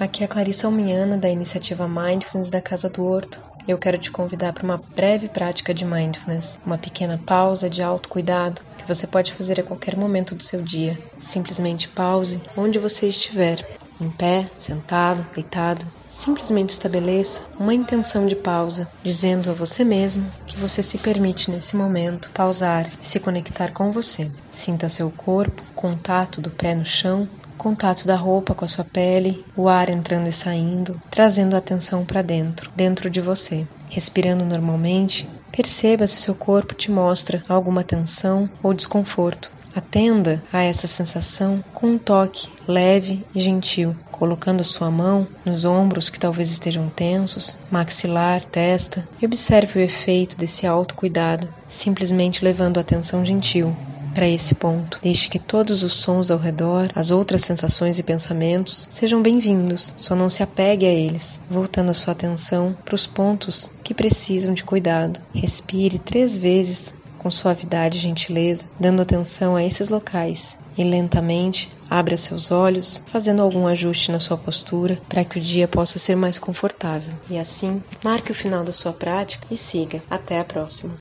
Aqui é a Clarissa Almiana da iniciativa Mindfulness da Casa do Horto. Eu quero te convidar para uma breve prática de mindfulness, uma pequena pausa de autocuidado que você pode fazer a qualquer momento do seu dia. Simplesmente pause onde você estiver, em pé, sentado, deitado. Simplesmente estabeleça uma intenção de pausa, dizendo a você mesmo que você se permite nesse momento pausar e se conectar com você. Sinta seu corpo, contato do pé no chão contato da roupa com a sua pele, o ar entrando e saindo, trazendo a atenção para dentro, dentro de você. Respirando normalmente, perceba se seu corpo te mostra alguma tensão ou desconforto. Atenda a essa sensação com um toque leve e gentil, colocando sua mão nos ombros que talvez estejam tensos, maxilar, testa, e observe o efeito desse autocuidado, simplesmente levando a atenção gentil para esse ponto. Deixe que todos os sons ao redor, as outras sensações e pensamentos sejam bem-vindos, só não se apegue a eles, voltando a sua atenção para os pontos que precisam de cuidado. Respire três vezes com suavidade e gentileza, dando atenção a esses locais e lentamente abra seus olhos, fazendo algum ajuste na sua postura para que o dia possa ser mais confortável. E assim, marque o final da sua prática e siga. Até a próxima.